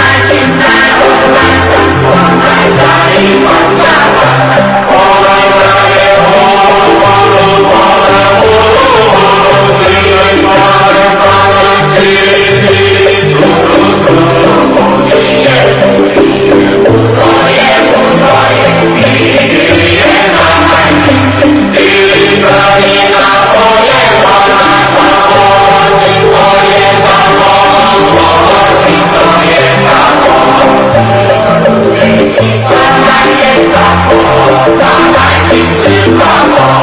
ta trên ta ôm ta sắp khoảng ta trái la la